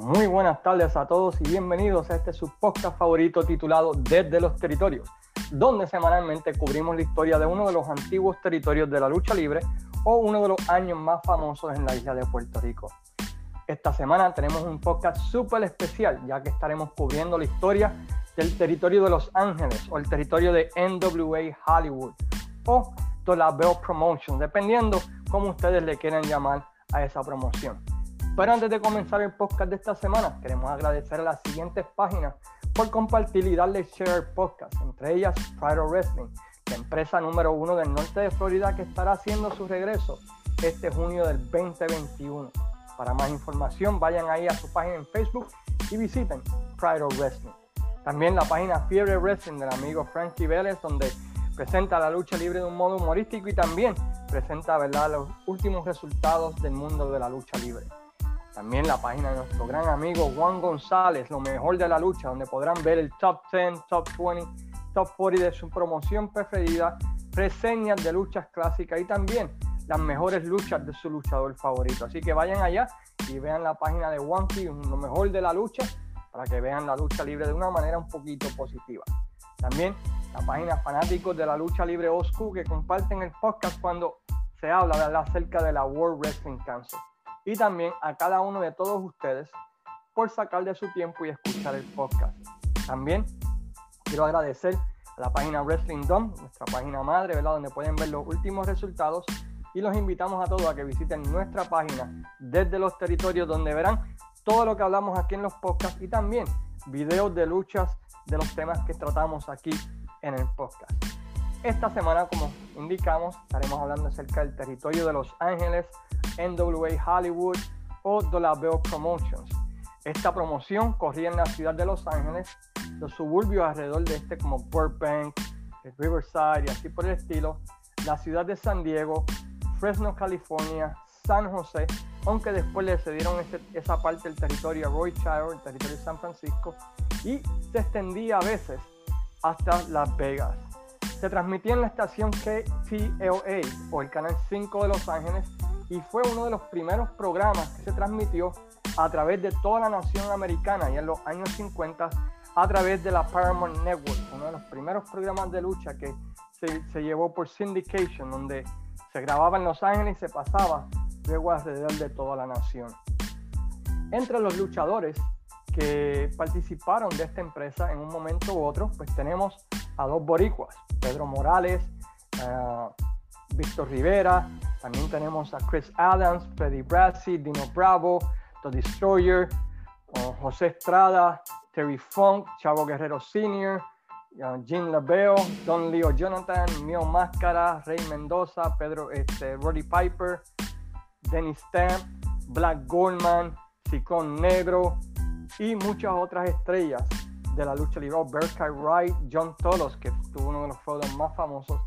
Muy buenas tardes a todos y bienvenidos a este su podcast favorito titulado Desde los Territorios, donde semanalmente cubrimos la historia de uno de los antiguos territorios de la lucha libre o uno de los años más famosos en la isla de Puerto Rico. Esta semana tenemos un podcast súper especial, ya que estaremos cubriendo la historia del territorio de Los Ángeles o el territorio de NWA Hollywood o de la Bell Promotion, dependiendo cómo ustedes le quieran llamar a esa promoción. Pero antes de comenzar el podcast de esta semana, queremos agradecer a las siguientes páginas por compartir y darle share al podcast, entre ellas Pride Wrestling, la empresa número uno del norte de Florida que estará haciendo su regreso este junio del 2021. Para más información, vayan ahí a su página en Facebook y visiten Pride Wrestling. También la página Fiebre Wrestling del amigo Frankie Vélez, donde presenta la lucha libre de un modo humorístico y también presenta ¿verdad? los últimos resultados del mundo de la lucha libre. También la página de nuestro gran amigo Juan González, lo mejor de la lucha, donde podrán ver el top 10, top 20, top 40 de su promoción preferida, reseñas de luchas clásicas y también las mejores luchas de su luchador favorito. Así que vayan allá y vean la página de Juanqui, lo mejor de la lucha, para que vean la lucha libre de una manera un poquito positiva. También la página Fanáticos de la Lucha Libre Oscu que comparten el podcast cuando se habla acerca de la World Wrestling Council y también a cada uno de todos ustedes por sacar de su tiempo y escuchar el podcast. También quiero agradecer a la página Wrestling Dome, nuestra página madre, ¿verdad? donde pueden ver los últimos resultados y los invitamos a todos a que visiten nuestra página desde los territorios donde verán todo lo que hablamos aquí en los podcasts y también videos de luchas de los temas que tratamos aquí en el podcast. Esta semana, como indicamos, estaremos hablando acerca del territorio de Los Ángeles, NWA Hollywood o Dolabella Promotions. Esta promoción corría en la ciudad de Los Ángeles, los suburbios alrededor de este como Burbank, Riverside y así por el estilo, la ciudad de San Diego, Fresno, California, San José, aunque después le cedieron esa parte del territorio a Roy Child, el territorio de San Francisco, y se extendía a veces hasta Las Vegas. Se transmitía en la estación KTLA o el Canal 5 de Los Ángeles y fue uno de los primeros programas que se transmitió a través de toda la nación americana y en los años 50 a través de la Paramount Network, uno de los primeros programas de lucha que se, se llevó por syndication, donde se grababa en Los Ángeles y se pasaba luego alrededor de toda la nación. Entre los luchadores que participaron de esta empresa en un momento u otro, pues tenemos a dos boricuas, Pedro Morales, uh, Víctor Rivera, también tenemos a Chris Adams, Freddy Brassi, Dino Bravo, The Destroyer, uh, José Estrada, Terry Funk, Chavo Guerrero Sr., uh, Jim Labeo, Don Leo Jonathan, Mio Máscara, Rey Mendoza, Pedro este, Roddy Piper, Dennis Stamp, Black Goldman, Sicón Negro y muchas otras estrellas de la lucha libre, Berkay Wright, John Tolos, que tuvo uno de los feudos más famosos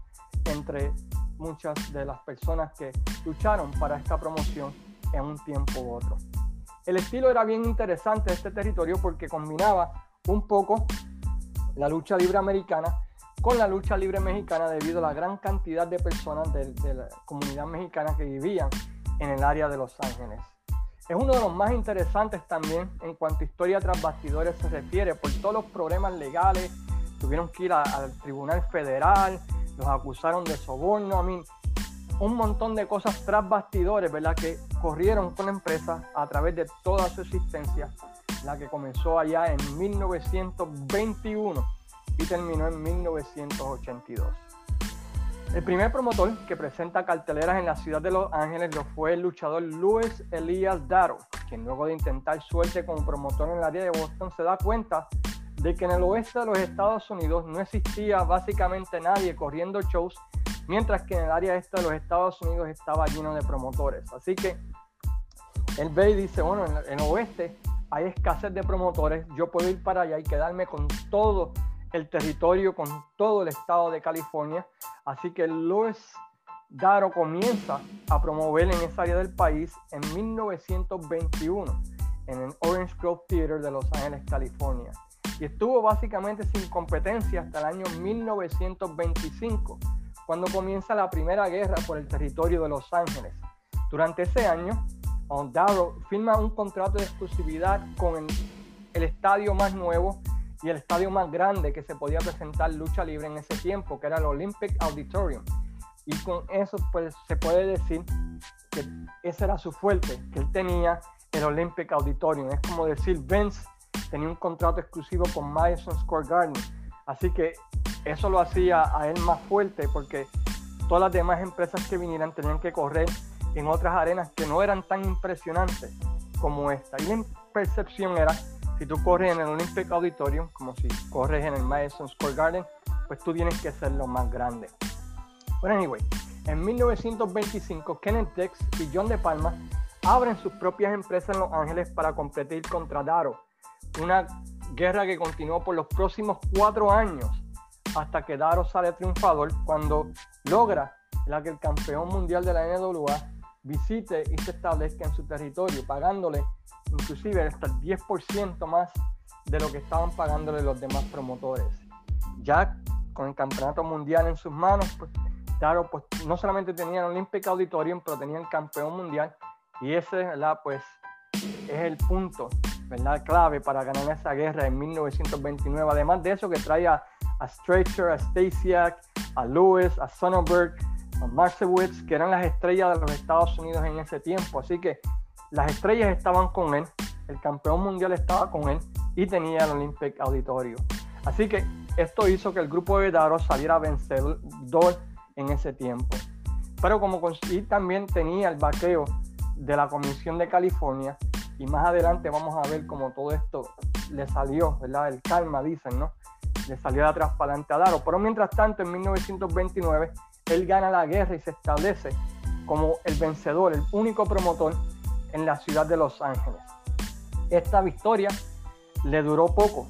entre muchas de las personas que lucharon para esta promoción en un tiempo u otro. El estilo era bien interesante de este territorio porque combinaba un poco la lucha libre americana con la lucha libre mexicana debido a la gran cantidad de personas de, la comunidad mexicana que vivían en el área de Los Ángeles. Es uno de los más interesantes también en cuanto a historia tras bastidores se refiere, por todos los problemas legales, tuvieron que ir al Tribunal Federal, los acusaron de soborno, a mí, un montón de cosas tras bastidores, ¿verdad? Que corrieron con la empresa a través de toda su existencia, la que comenzó allá en 1921 y terminó en 1982. El primer promotor que presenta carteleras en la ciudad de Los Ángeles lo fue el luchador Luis Elias Daro, quien luego de intentar suerte como promotor en el área de Boston se da cuenta de que en el oeste de los Estados Unidos no existía básicamente nadie corriendo shows, mientras que en el área este de los Estados Unidos estaba lleno de promotores. Así que él ve y dice, bueno, en el oeste hay escasez de promotores, yo puedo ir para allá y quedarme con todo el territorio, con todo el estado de California. Así que Luis Daro comienza a promover en esa área del país en 1921 en el Orange Grove Theater de Los Ángeles, California. Y estuvo básicamente sin competencia hasta el año 1925, cuando comienza la Primera Guerra por el territorio de Los Ángeles. Durante ese año, Darrow firma un contrato de exclusividad con el, estadio más nuevo y el estadio más grande que se podía presentar lucha libre en ese tiempo, que era el Olympic Auditorium. Y con eso pues se puede decir que ese era su fuerte, que él tenía el Olympic Auditorium. Es como decir, Vince tenía un contrato exclusivo con Madison Square Garden. Así que eso lo hacía a él más fuerte porque todas las demás empresas que vinieran tenían que correr en otras arenas que no eran tan impresionantes como esta. Y la percepción era, si tú corres en el Olympic Auditorium, como si corres en el Madison Square Garden, pues tú tienes que ser lo más grande. Pero anyway, en 1925 Kenneth Dex y John De Palma abren sus propias empresas en Los Ángeles para competir contra Daro, una guerra que continuó por los próximos cuatro años hasta que Daro sale triunfador cuando logra la que el campeón mundial de la NWA visite y se establezca en su territorio, pagándole inclusive hasta el 10% más de lo que estaban pagándole los demás promotores. Ya con el campeonato mundial en sus manos, pues Daro pues, no solamente tenía el Olympic Auditorium, pero tenía el campeón mundial y ese, ¿verdad? Pues es el punto, ¿verdad? Clave para ganar esa guerra en 1929. Además de eso que trae a, a a Stasiak, a Lewis, a Sonnenberg, a Marcewitz, que eran las estrellas de los Estados Unidos en ese tiempo. Así que las estrellas estaban con él, el campeón mundial estaba con él y tenía el Olympic Auditorio. Así que esto hizo que el grupo de Daro saliera vencedor en ese tiempo. Pero como y también tenía el vaqueo de la Comisión de California y más adelante vamos a ver cómo todo esto le salió, ¿verdad? El calma, dicen, ¿no? Le salió de atrás para adelante a Daro. Pero mientras tanto, en 1929, él gana la guerra y se establece como el vencedor, el único promotor en la ciudad de Los Ángeles. Esta victoria le duró poco,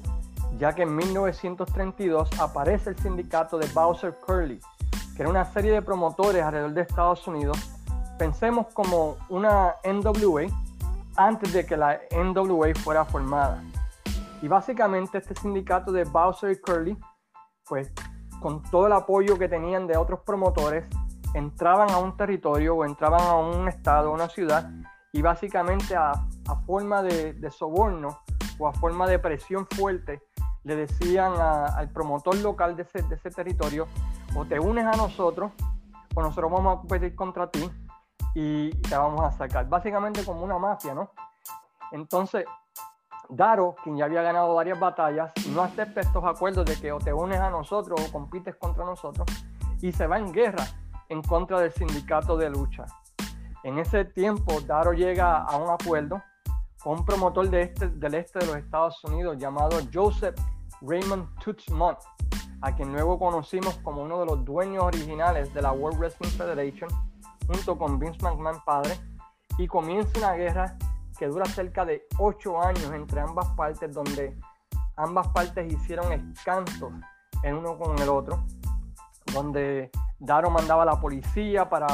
ya que en 1932 aparece el sindicato de Bowser Curly, que era una serie de promotores alrededor de Estados Unidos. Pensemos como una NWA antes de que la NWA fuera formada. Y básicamente este sindicato de Bowser y Curly, pues con todo el apoyo que tenían de otros promotores, entraban a un territorio o entraban a un estado, una ciudad, y básicamente a, forma de, soborno o a forma de presión fuerte, le decían al promotor local de ese, de ese territorio, o te unes a nosotros, o nosotros vamos a competir contra ti y te vamos a sacar. Básicamente como una mafia, ¿no? Entonces, Daro, quien ya había ganado varias batallas, no acepta estos acuerdos de que o te unes a nosotros o compites contra nosotros y se va en guerra en contra del sindicato de lucha. En ese tiempo, Daro llega a un acuerdo con un promotor de este, del este de los Estados Unidos llamado Joseph Raymond Tuchmont, a quien luego conocimos como uno de los dueños originales de la World Wrestling Federation, junto con Vince McMahon padre, y comienza una guerra que dura cerca de ocho años entre ambas partes, donde ambas partes hicieron escantos en uno con el otro, donde Daro mandaba a la policía para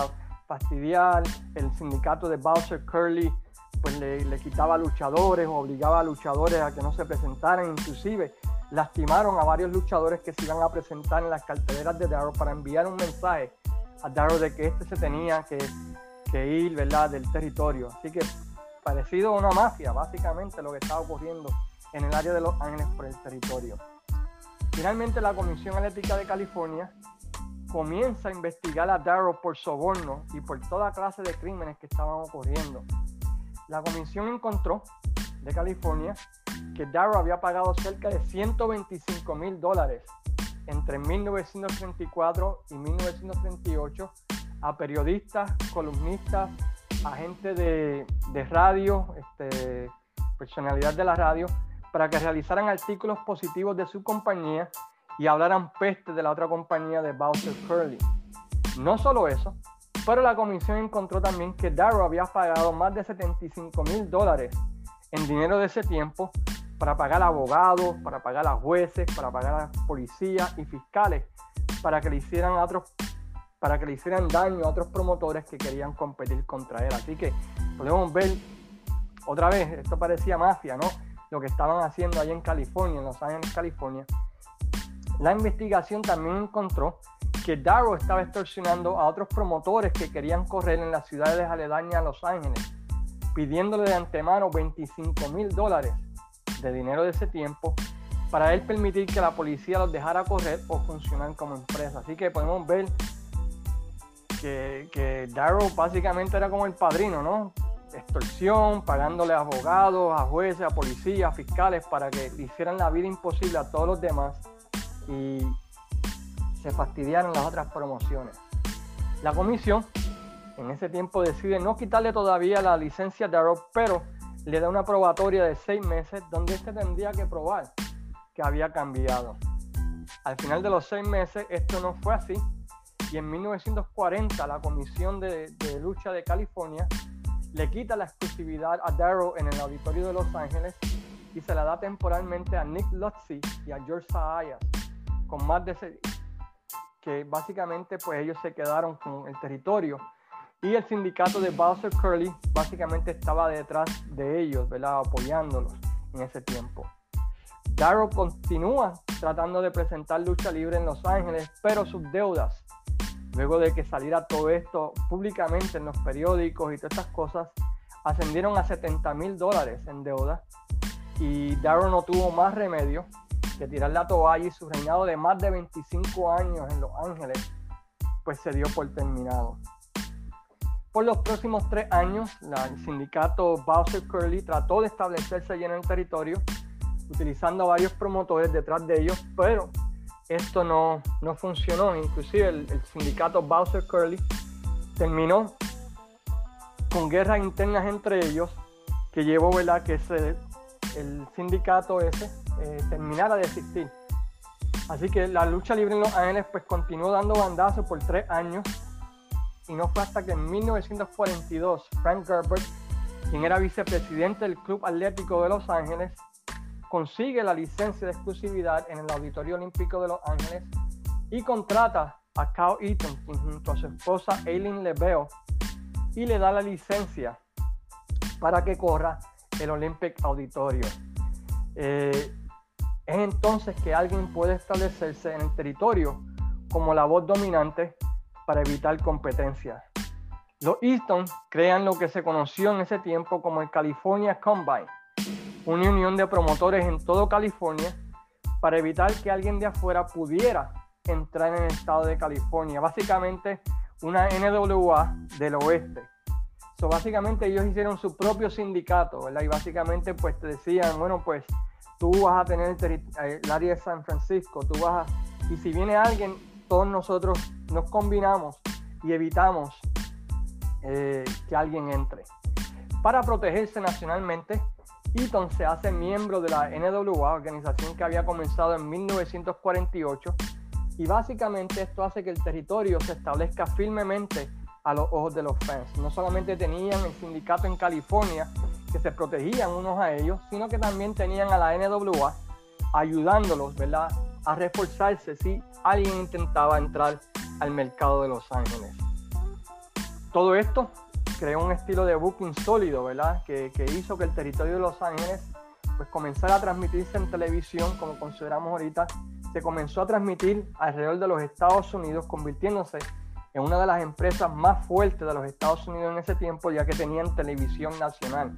fastidiar, el sindicato de Bowser Curly pues le, le quitaba luchadores, obligaba a luchadores a que no se presentaran, inclusive lastimaron a varios luchadores que se iban a presentar en las carteleras de Daro para enviar un mensaje a Daro de que este se tenía que, que ir, ¿verdad?, del territorio. Así que parecido a una mafia, básicamente lo que estaba ocurriendo en el área de Los Ángeles por el territorio. Finalmente, la Comisión Eléctrica de California comienza a investigar a Darrow por soborno y por toda clase de crímenes que estaban ocurriendo. La comisión encontró de California que Darrow había pagado cerca de 125 mil dólares entre 1934 y 1938 a periodistas, columnistas, agentes de, de radio, este, personalidad de la radio, para que realizaran artículos positivos de su compañía y hablaran peste de la otra compañía de Bowser Curly. No solo eso, pero la comisión encontró también que Darrow había pagado más de 75 mil dólares en dinero de ese tiempo para pagar a abogados, para pagar a jueces, para pagar a policías y fiscales, para que le hicieran otros para que le hicieran daño a otros promotores que querían competir contra él. Así que podemos ver otra vez, esto parecía mafia, ¿no? Lo que estaban haciendo allá en California, en Los Ángeles, California. La investigación también encontró que Darrow estaba extorsionando a otros promotores que querían correr en las ciudades aledañas a Los Ángeles. pidiéndole de antemano 25 mil dólares de dinero de ese tiempo para él permitir que la policía los dejara correr o funcionar como empresa. Así que podemos ver que, que Darrow básicamente era como el padrino, ¿no? Extorsión, pagándole a abogados, a jueces, a policías, a fiscales para que hicieran la vida imposible a todos los demás y se fastidiaron las otras promociones. La comisión en ese tiempo decide no quitarle todavía la licencia a Darrow, pero le da una probatoria de seis meses donde este tendría que probar que había cambiado. Al final de los seis meses esto no fue así y en 1940 la Comisión de, Lucha de California le quita la exclusividad a Darrow en el auditorio de Los Ángeles y se la da temporalmente a Nick Lutzy y a George Saayas con más de que básicamente pues ellos se quedaron con el territorio y el sindicato de Bowser Curly básicamente estaba detrás de ellos, ¿verdad? apoyándolos en ese tiempo. Darrow continúa tratando de presentar lucha libre en Los Ángeles, pero sus deudas, luego de que saliera todo esto públicamente en los periódicos y todas estas cosas, ascendieron a 70 mil dólares en deuda y Darrow no tuvo más remedio que tirar la toalla y su reinado de más de 25 años en Los Ángeles, pues se dio por terminado. Por los próximos tres años, el sindicato Bowser Curly trató de establecerse allí en el territorio, utilizando varios promotores detrás de ellos, pero esto no, no funcionó. Inclusive el, sindicato Bowser Curly terminó con guerras internas entre ellos, que llevó ¿verdad? que ese, el sindicato ese eh, terminara de existir. Así que la lucha libre en Los Ángeles pues continuó dando bandazos por tres años y no fue hasta que en 1942 Frank Gerber, quien era vicepresidente del Club Atlético de Los Ángeles, consigue la licencia de exclusividad en el Auditorio Olímpico de Los Ángeles y contrata a Cal Eaton, quien junto a su esposa Aileen Lebeo, y le da la licencia para que corra el Olympic Auditorio. Eh, es entonces que alguien puede establecerse en el territorio como la voz dominante para evitar competencia. Los Easton crean lo que se conoció en ese tiempo como el California Combine, una unión de promotores en todo California para evitar que alguien de afuera pudiera entrar en el estado de California. Básicamente una NWA del oeste. So, básicamente ellos hicieron su propio sindicato. Y básicamente pues te decían, bueno, pues tú vas a tener el, área de San Francisco, tú vas a... Y si viene alguien todos nosotros nos combinamos y evitamos eh, que alguien entre. Para protegerse nacionalmente, Eaton se hace miembro de la NWA, organización que había comenzado en 1948, y básicamente esto hace que el territorio se establezca firmemente a los ojos de los fans. No solamente tenían el sindicato en California, que se protegían unos a ellos, sino que también tenían a la NWA ayudándolos, ¿verdad? A reforzarse si alguien intentaba entrar al mercado de Los Ángeles. Todo esto creó un estilo de booking sólido, ¿verdad? Que, hizo que el territorio de Los Ángeles pues comenzara a transmitirse en televisión, como consideramos ahorita, se comenzó a transmitir alrededor de los Estados Unidos, convirtiéndose en una de las empresas más fuertes de los Estados Unidos en ese tiempo, ya que tenían televisión nacional.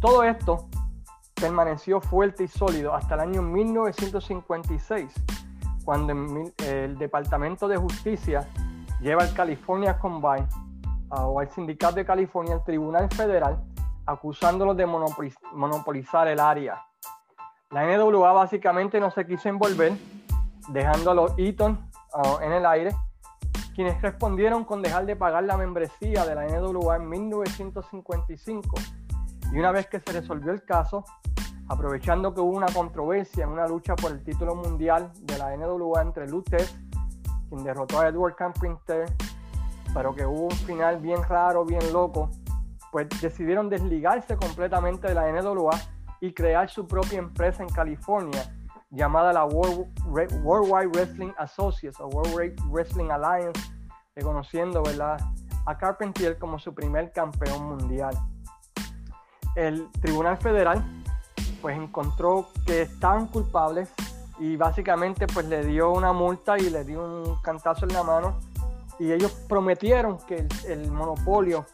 Todo esto permaneció fuerte y sólido hasta el año 1956, cuando el Departamento de Justicia lleva al California Combine o al Sindicato de California al Tribunal Federal acusándolos de monopolizar el área. La NWA básicamente no se quiso envolver, dejando a los Eaton en el aire, quienes respondieron con dejar de pagar la membresía de la NWA en 1955 y una vez que se resolvió el caso, aprovechando que hubo una controversia en una lucha por el título mundial de la NWA entre Lutez, quien derrotó a Edward Carpenter, pero que hubo un final bien raro, bien loco, pues decidieron desligarse completamente de la NWA y crear su propia empresa en California llamada la World, Worldwide Wrestling Associates o World Wrestling Alliance, reconociendo a Carpentier como su primer campeón mundial el Tribunal Federal pues encontró que estaban culpables y básicamente pues le dio una multa y le dio un cantazo en la mano y ellos prometieron que el, monopolio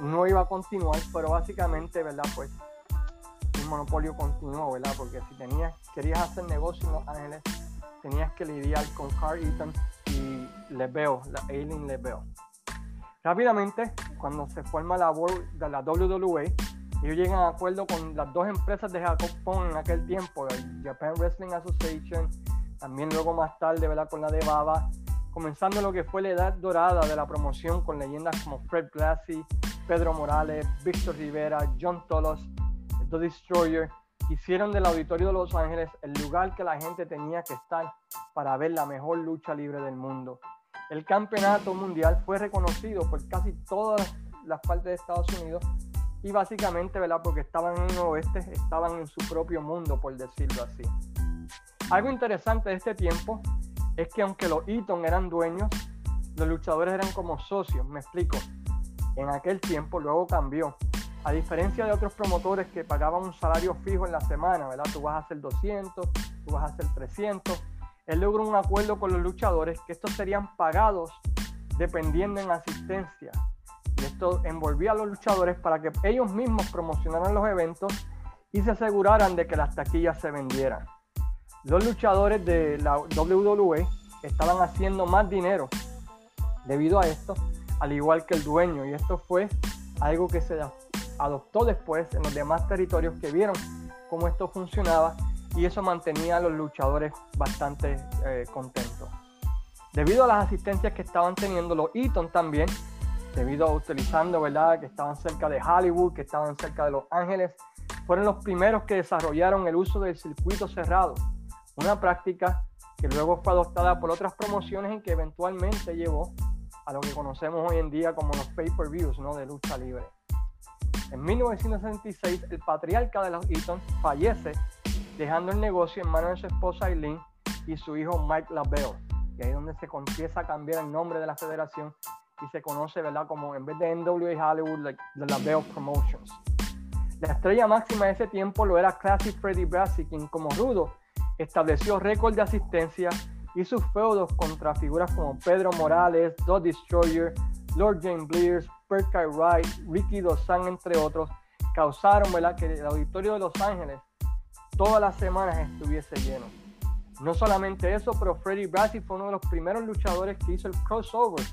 no iba a continuar, pero básicamente, ¿verdad? Pues el monopolio continuó, ¿verdad? Porque si tenías, querías hacer negocio en Los Ángeles, tenías que lidiar con Carl Eaton y Lebeo, la Aileen Lebeo. Rápidamente, cuando se forma la, de la WWE, ellos llegan a acuerdo con las dos empresas de Japón en aquel tiempo, el Japan Wrestling Association, también luego más tarde, ¿verdad? Con la de Baba, comenzando lo que fue la edad dorada de la promoción con leyendas como Fred Blassie, Pedro Morales, Víctor Rivera, John Tolos, The Destroyer, hicieron del Auditorio de Los Ángeles el lugar que la gente tenía que estar para ver la mejor lucha libre del mundo. El campeonato mundial fue reconocido por casi todas las partes de Estados Unidos y básicamente, ¿verdad? Porque estaban en el oeste, estaban en su propio mundo, por decirlo así. Algo interesante de este tiempo es que aunque los Eaton eran dueños, los luchadores eran como socios, me explico. En aquel tiempo luego cambió. A diferencia de otros promotores que pagaban un salario fijo en la semana, ¿verdad? Tú vas a hacer 200, tú vas a hacer 300. Él logró un acuerdo con los luchadores que estos serían pagados dependiendo en asistencia. Esto envolvía a los luchadores para que ellos mismos promocionaran los eventos y se aseguraran de que las taquillas se vendieran. Los luchadores de la WWE estaban haciendo más dinero debido a esto, al igual que el dueño. Y esto fue algo que se adoptó después en los demás territorios que vieron cómo esto funcionaba y eso mantenía a los luchadores bastante eh, contentos. Debido a las asistencias que estaban teniendo los Eaton también, debido a utilizando, ¿verdad? Que estaban cerca de Hollywood, que estaban cerca de Los Ángeles, fueron los primeros que desarrollaron el uso del circuito cerrado, una práctica que luego fue adoptada por otras promociones y que eventualmente llevó a lo que conocemos hoy en día como los pay-per-views ¿no? de lucha libre. En 1966, el patriarca de los Eaton fallece, dejando el negocio en manos de su esposa Eileen y su hijo Mike LaBelle. Y ahí es donde se empieza a cambiar el nombre de la federación y se conoce, ¿verdad? Como en vez de NWA Hollywood, like, the LaBelle Promotions. La estrella máxima de ese tiempo lo era Classic Freddy Brassi, quien como rudo estableció récord de asistencia y sus feudos contra figuras como Pedro Morales, The Destroyer, Lord James Blears, Perkai Wright, Ricky Dozan, entre otros, causaron ¿verdad? que el auditorio de Los Ángeles todas las semanas estuviese lleno. No solamente eso, pero Freddy Brassi fue uno de los primeros luchadores que hizo el crossover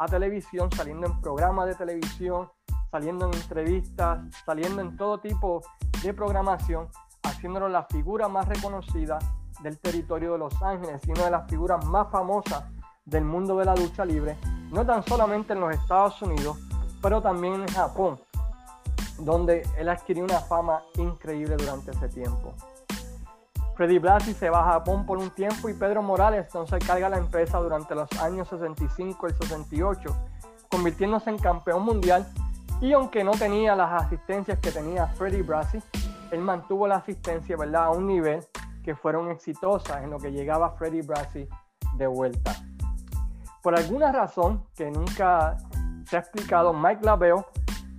a televisión, saliendo en programas de televisión, saliendo en entrevistas, saliendo en todo tipo de programación, haciéndolo la figura más reconocida del territorio de Los Ángeles y una de las figuras más famosas del mundo de la lucha libre, no tan solamente en los Estados Unidos, pero también en Japón, donde él adquirió una fama increíble durante ese tiempo. Freddy Blasi se va a Japón por un tiempo y Pedro Morales entonces carga la empresa durante los años 65 y 68, convirtiéndose en campeón mundial y aunque no tenía las asistencias que tenía Freddy Brasi, él mantuvo la asistencia ¿verdad? a un nivel que fueron exitosas en lo que llegaba Freddy Brasi de vuelta. Por alguna razón que nunca se ha explicado, Mike Laveo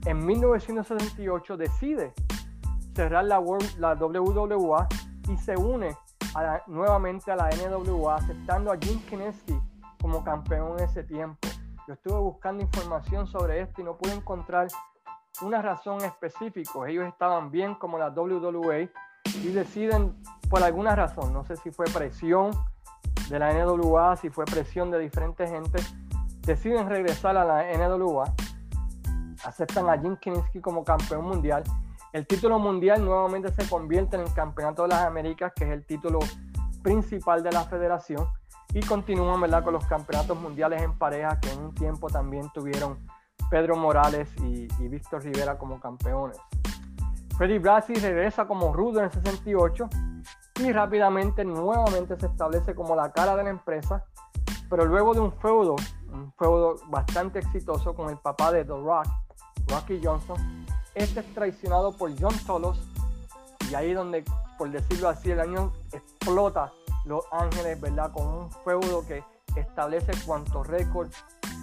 en 1968 decide cerrar la, la WWA y se une nuevamente a la NWA, aceptando a Jim Kineski como campeón en ese tiempo. Yo estuve buscando información sobre esto y no pude encontrar una razón específica. Ellos estaban bien como la WWE y deciden por alguna razón, no sé si fue presión de la NWA, si fue presión de diferentes gente, deciden regresar a la NWA, aceptan a Jim Kinsky como campeón mundial. El título mundial nuevamente se convierte en el Campeonato de las Américas, que es el título principal de la federación, y continúan ¿verdad? con los campeonatos mundiales en pareja, que en un tiempo también tuvieron Pedro Morales y, Víctor Rivera como campeones. Freddy Brasi regresa como rudo en el 68 y rápidamente nuevamente se establece como la cara de la empresa, pero luego de un feudo, un feudo bastante exitoso con el papá de The Rock, Rocky Johnson, este es traicionado por John Tolos y ahí donde, por decirlo así, el año explota Los Ángeles, ¿verdad? Con un feudo que establece cuántos récords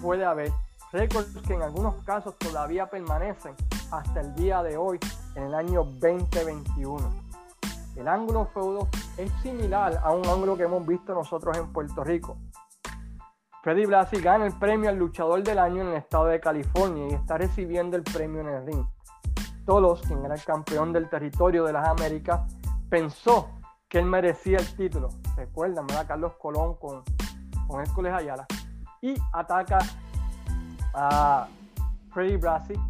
puede haber, récords que en algunos casos todavía permanecen hasta el día de hoy, en el año 2021. El ángulo feudo es similar a un ángulo que hemos visto nosotros en Puerto Rico. Freddy Blasi gana el premio al luchador del año en el estado de California y está recibiendo el premio en el ring. Tolos, quien era el campeón del territorio de las Américas, pensó que él merecía el título. Recuerdan, ¿verdad? Carlos Colón con, con Hércules Ayala. Y ataca a Freddy Brasi.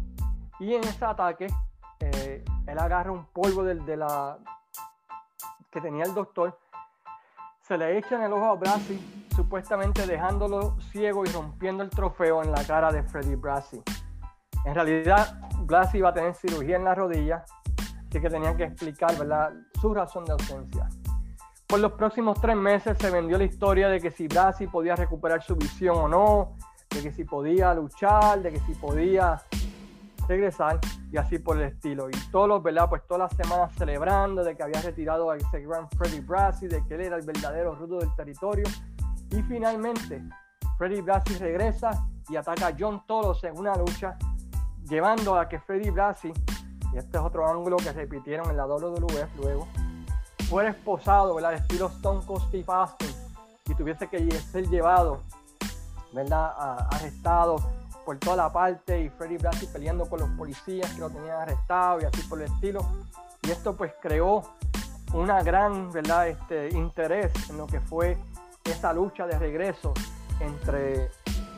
Y en ese ataque, eh, él agarra un polvo de, de la que tenía el doctor, se le echa en el ojo a Brasi, supuestamente dejándolo ciego y rompiendo el trofeo en la cara de Freddy Brasi. En realidad, Brasi iba a tener cirugía en la rodilla, así que tenían que explicar su razón de ausencia. Por los próximos tres meses se vendió la historia de que si Brasi podía recuperar su visión o no, de que si podía luchar, de que si podía regresar y así por el estilo. Y todos los, ¿verdad? Pues todas las semanas celebrando de que había retirado a ese gran Freddy Brasi, de que él era el verdadero rudo del territorio. Y finalmente, Freddy Brasi regresa y ataca a John Tolos en una lucha, llevando a que Freddy Brasi, y este es otro ángulo que repitieron en la WWF luego, fuera esposado, ¿verdad? Estilo Stone Cold Steve Austin, y tuviese que ser llevado, ¿verdad? arrestado por toda la parte y Freddy Brasi peleando con los policías que lo tenían arrestado y así por el estilo. Y esto pues creó una gran ¿verdad? Este, interés en lo que fue esa lucha de regreso entre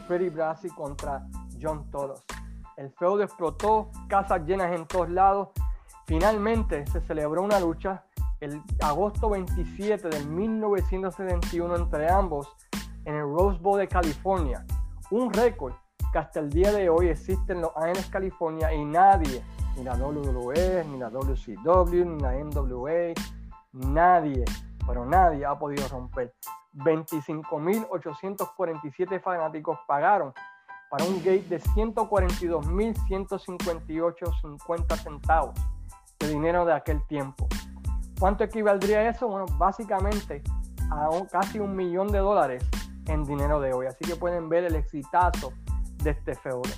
Freddy Brasi contra John Toros. El feudo explotó, casas llenas en todos lados. Finalmente se celebró una lucha el agosto 27 de 1971 entre ambos en el Rose Bowl de California. Un récord que hasta el día de hoy existe en Los Ángeles, California y nadie, ni la WWE, ni la WCW, ni la NWA, nadie, pero nadie ha podido romper. 25.847 fanáticos pagaron para un gate de 142.158.50 centavos de dinero de aquel tiempo. ¿Cuánto equivaldría eso? Bueno, básicamente a casi un millón de dólares en dinero de hoy. Así que pueden ver el exitazo de este feudo.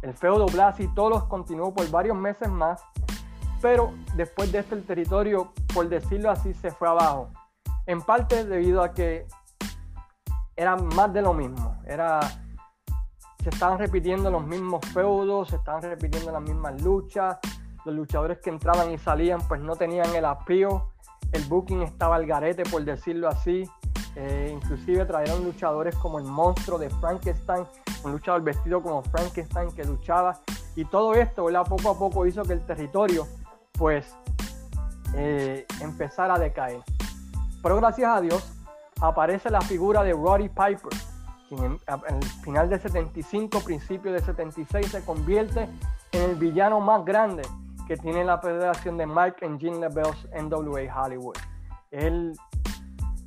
El feudo Blasi Tolos continuó por varios meses más, pero después de esto el territorio, por decirlo así, se fue abajo. En parte debido a que era más de lo mismo. Era, se estaban repitiendo los mismos feudos, se estaban repitiendo las mismas luchas. Los luchadores que entraban y salían pues no tenían el apío. El booking estaba al garete, por decirlo así. Eh, inclusive trajeron luchadores como el monstruo de Frankenstein, un luchador vestido como Frankenstein que luchaba. Y todo esto, poco a poco hizo que el territorio, pues, eh, empezara a decaer. Pero gracias a Dios, aparece la figura de Roddy Piper, quien final de 75, principio de 76, se convierte en el villano más grande que tiene la federación de Mike and Jean LaBelle's NWA Hollywood. Él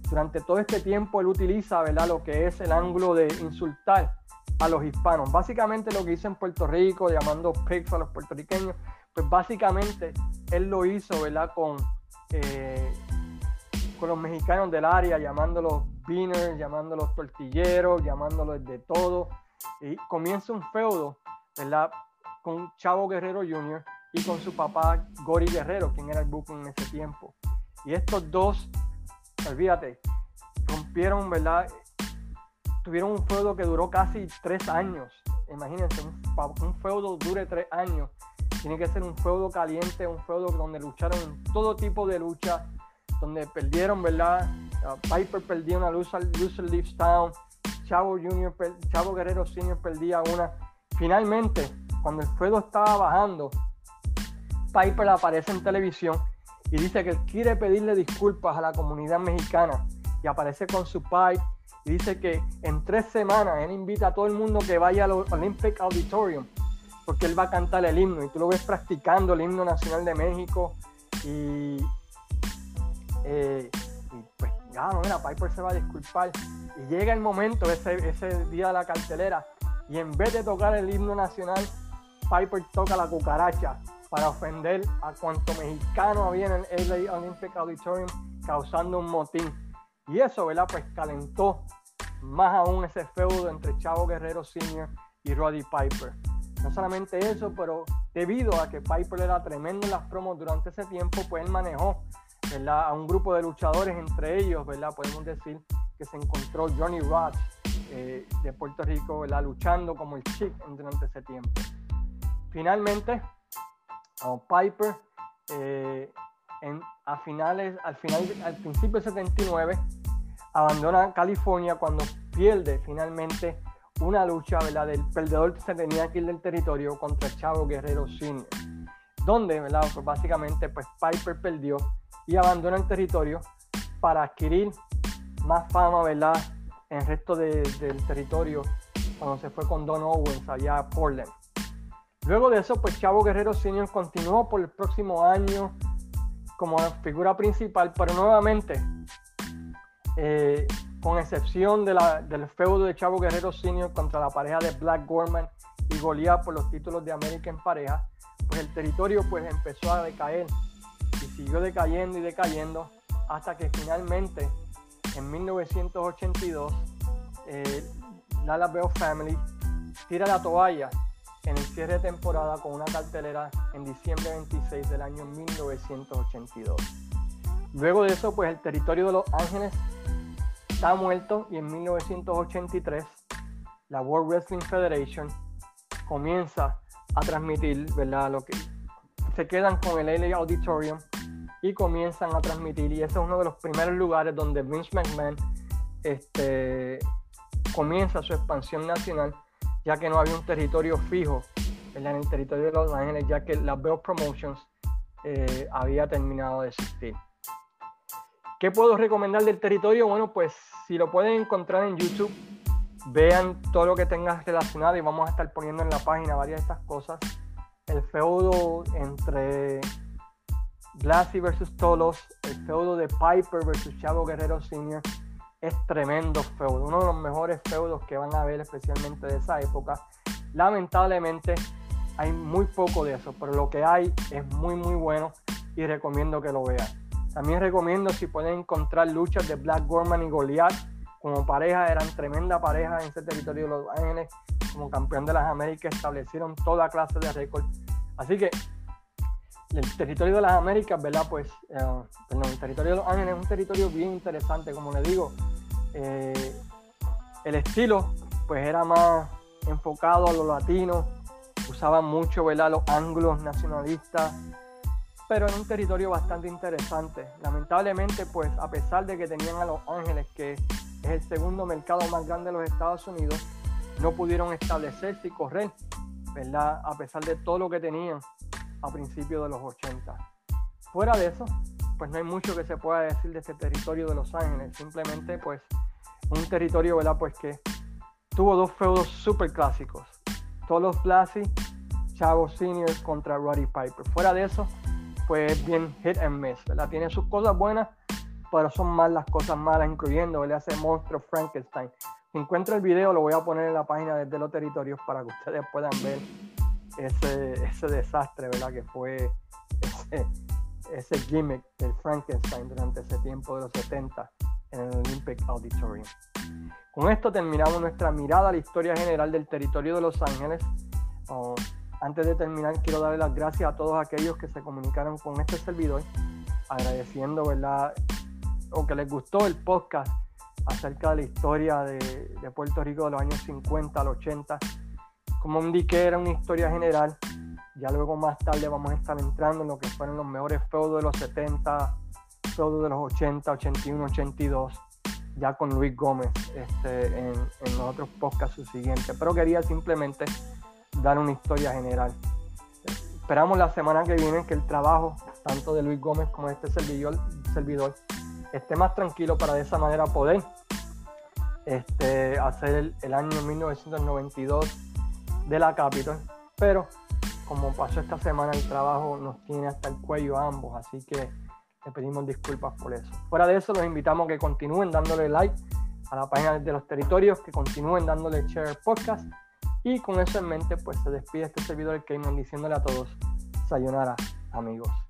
durante todo este tiempo él utiliza ¿verdad? lo que es el ángulo de insultar a los hispanos. Básicamente lo que hizo en Puerto Rico, llamando pigs a los puertorriqueños, pues básicamente él lo hizo ¿verdad? Con, eh, con los mexicanos del área, llamándolos llamándolos tortilleros, llamándolos de todo. Y comienza un feudo ¿verdad? con Chavo Guerrero Jr. y con su papá Gori Guerrero, quien era el booking en ese tiempo. Y estos dos olvídate, rompieron, ¿verdad? Tuvieron un feudo que duró casi tres años. Imagínense, un, feudo dure tres años. Tiene que ser un feudo caliente, un feudo donde lucharon en todo tipo de lucha, donde perdieron, ¿verdad? Piper perdía una lucha, Loser Leaves Town, Chavo Junior, Chavo Guerrero Senior perdía una. Finalmente, cuando el feudo estaba bajando, Piper aparece en televisión y dice que quiere pedirle disculpas a la comunidad mexicana y aparece con su pipe y dice que en tres semanas él invita a todo el mundo que vaya al Olympic Auditorium porque él va a cantar el himno y tú lo ves practicando el himno nacional de México y, eh, no, mira, Piper se va a disculpar y llega el momento, ese, ese día de la cartelera y en vez de tocar el himno nacional, Piper toca la cucaracha para ofender a cuanto mexicano había en el LA Olympic Auditorium causando un motín. Y eso, ¿verdad? Pues calentó más aún ese feudo entre Chavo Guerrero Sr. y Roddy Piper. No solamente eso, pero debido a que Piper era tremendo en las promos durante ese tiempo, pues él manejó a un grupo de luchadores, entre ellos, ¿verdad? podemos decir que se encontró Johnny Roth, eh, de Puerto Rico, luchando como el chic durante ese tiempo. Finalmente, Piper, eh, en, a finales, al, final, al principio de 79, abandona California cuando pierde finalmente una lucha, ¿verdad? Del perdedor se tenía que ir del territorio contra Chavo Guerrero Sr., donde, ¿verdad? Pues básicamente, pues Piper perdió y abandona el territorio para adquirir más fama, ¿verdad? En el resto del territorio, cuando se fue con Don Owens allá a Portland. Luego de eso, pues Chavo Guerrero Sr. continuó por el próximo año como figura principal, pero nuevamente, eh, con excepción de la, del feudo de Chavo Guerrero Sr. contra la pareja de Black Gorman y Goliath por los títulos de América en pareja, pues el territorio pues empezó a decaer siguió decayendo y decayendo hasta que finalmente en 1982 eh, la Bell Family tira la toalla en el cierre de temporada con una cartelera en diciembre 26 del año 1982. Luego de eso, pues el territorio de Los Ángeles está muerto y en 1983 la World Wrestling Federation comienza a transmitir, ¿verdad? Lo que se quedan con el LA Auditorium y comienzan a transmitir y ese es uno de los primeros lugares donde Vince McMahon este, comienza su expansión nacional ya que no había un territorio fijo en el territorio de Los Ángeles, ya que la Bell Promotions eh, había terminado de existir. ¿Qué puedo recomendar del territorio? Bueno, pues si lo pueden encontrar en YouTube, vean todo lo que tengas relacionado y vamos a estar poniendo en la página varias de estas cosas. El feudo entre Glassy versus Tolos, el feudo de Piper versus Chavo Guerrero Sr., es tremendo feudo, uno de los mejores feudos que van a ver especialmente de esa época. Lamentablemente hay muy poco de eso, pero lo que hay es muy muy bueno y recomiendo que lo vean. También recomiendo si pueden encontrar luchas de Black Gorman y Goliath como pareja, eran tremenda pareja en ese territorio de Los Ángeles, como campeón de las Américas, establecieron toda clase de récords. Así que el territorio de las Américas, ¿verdad? Pues, eh, el territorio de Los Ángeles es un territorio bien interesante, como le digo. Eh, el estilo, pues, era más enfocado a los latinos, usaban mucho, ¿verdad? Los ángulos nacionalistas, pero en un territorio bastante interesante. Lamentablemente, pues, a pesar de que tenían a Los Ángeles, que es el segundo mercado más grande de los Estados Unidos, no pudieron establecerse y correr, ¿verdad? A pesar de todo lo que tenían a principios de los 80. Fuera de eso, pues no hay mucho que se pueda decir de este territorio de Los Ángeles. Simplemente, pues, un territorio, ¿verdad? Pues que tuvo dos feudos súper clásicos. Todos Blasi, Chavo Senior contra Roddy Piper. Fuera de eso, pues bien hit and miss, ¿verdad? Tiene sus cosas buenas, pero son más las cosas malas, incluyendo, ¿verdad? Ese monstruo Frankenstein. Si encuentro el video, lo voy a poner en la página desde los territorios para que ustedes puedan ver ese, desastre, ¿verdad? Que fue ese, gimmick del Frankenstein durante ese tiempo de los 70 en el Olympic Auditorium. Con esto terminamos nuestra mirada a la historia general del territorio de Los Ángeles. Oh, antes de terminar, quiero darle las gracias a todos aquellos que se comunicaron con este servidor, agradeciendo, ¿verdad? O que les gustó el podcast acerca de la historia de, de Puerto Rico de los años 50 al 80 como indiqué, era una historia general. Ya luego más tarde vamos a estar entrando en lo que fueron los mejores feudos de los 70, feudos de los 80, 81, 82, ya con Luis Gómez este, en, en los otros podcasts subsiguientes. Pero quería simplemente dar una historia general. Esperamos la semana que viene que el trabajo, tanto de Luis Gómez como de este servidor, servidor esté más tranquilo para de esa manera poder este, hacer el, el año 1992 de la Capitol, pero como pasó esta semana el trabajo nos tiene hasta el cuello a ambos, así que le pedimos disculpas por eso. Fuera de eso, los invitamos a que continúen dándole like a la página de los territorios, que continúen dándole share podcast y con eso en mente pues se despide este servidor Cayman diciéndole a todos, sayonara amigos.